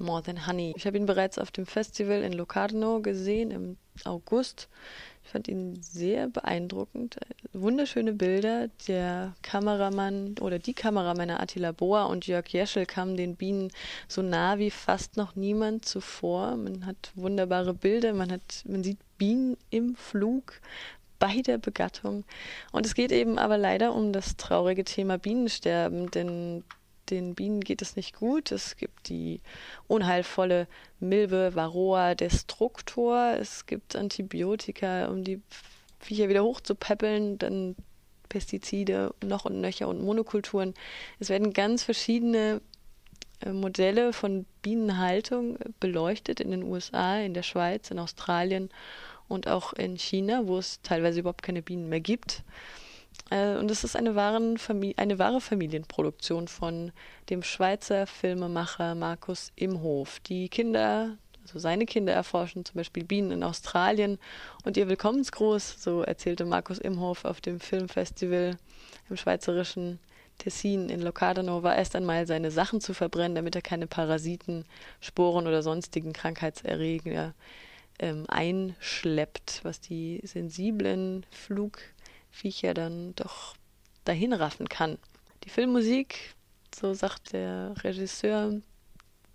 More Than Honey. Ich habe ihn bereits auf dem Festival in Locarno gesehen im August. Ich fand ihn sehr beeindruckend. Wunderschöne Bilder. Der Kameramann oder die Kameramänner Attila Boa und Jörg Jeschel kamen den Bienen so nah wie fast noch niemand zuvor. Man hat wunderbare Bilder, man hat, man sieht Bienen im Flug bei der Begattung. Und es geht eben aber leider um das traurige Thema Bienensterben, denn den Bienen geht es nicht gut. Es gibt die unheilvolle Milbe Varroa destructor. Es gibt Antibiotika, um die Viecher wieder hochzupäppeln, dann Pestizide noch und nöcher und Monokulturen. Es werden ganz verschiedene äh, Modelle von Bienenhaltung beleuchtet in den USA, in der Schweiz, in Australien und auch in China, wo es teilweise überhaupt keine Bienen mehr gibt. Äh, und es ist eine, eine wahre Familienproduktion von dem Schweizer Filmemacher Markus Imhof. Die Kinder, also seine Kinder erforschen zum Beispiel Bienen in Australien und ihr Willkommensgruß, so erzählte Markus Imhof auf dem Filmfestival im schweizerischen Tessin in Locarno, war erst einmal seine Sachen zu verbrennen, damit er keine Parasiten, Sporen oder sonstigen Krankheitserreger ähm, einschleppt, was die sensiblen Flug Viecher dann doch dahin raffen kann. Die Filmmusik, so sagt der Regisseur,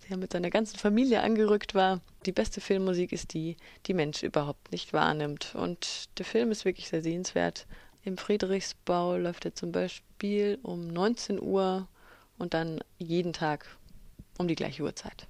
der mit seiner ganzen Familie angerückt war, die beste Filmmusik ist die, die Mensch überhaupt nicht wahrnimmt. Und der Film ist wirklich sehr sehenswert. Im Friedrichsbau läuft er zum Beispiel um 19 Uhr und dann jeden Tag um die gleiche Uhrzeit.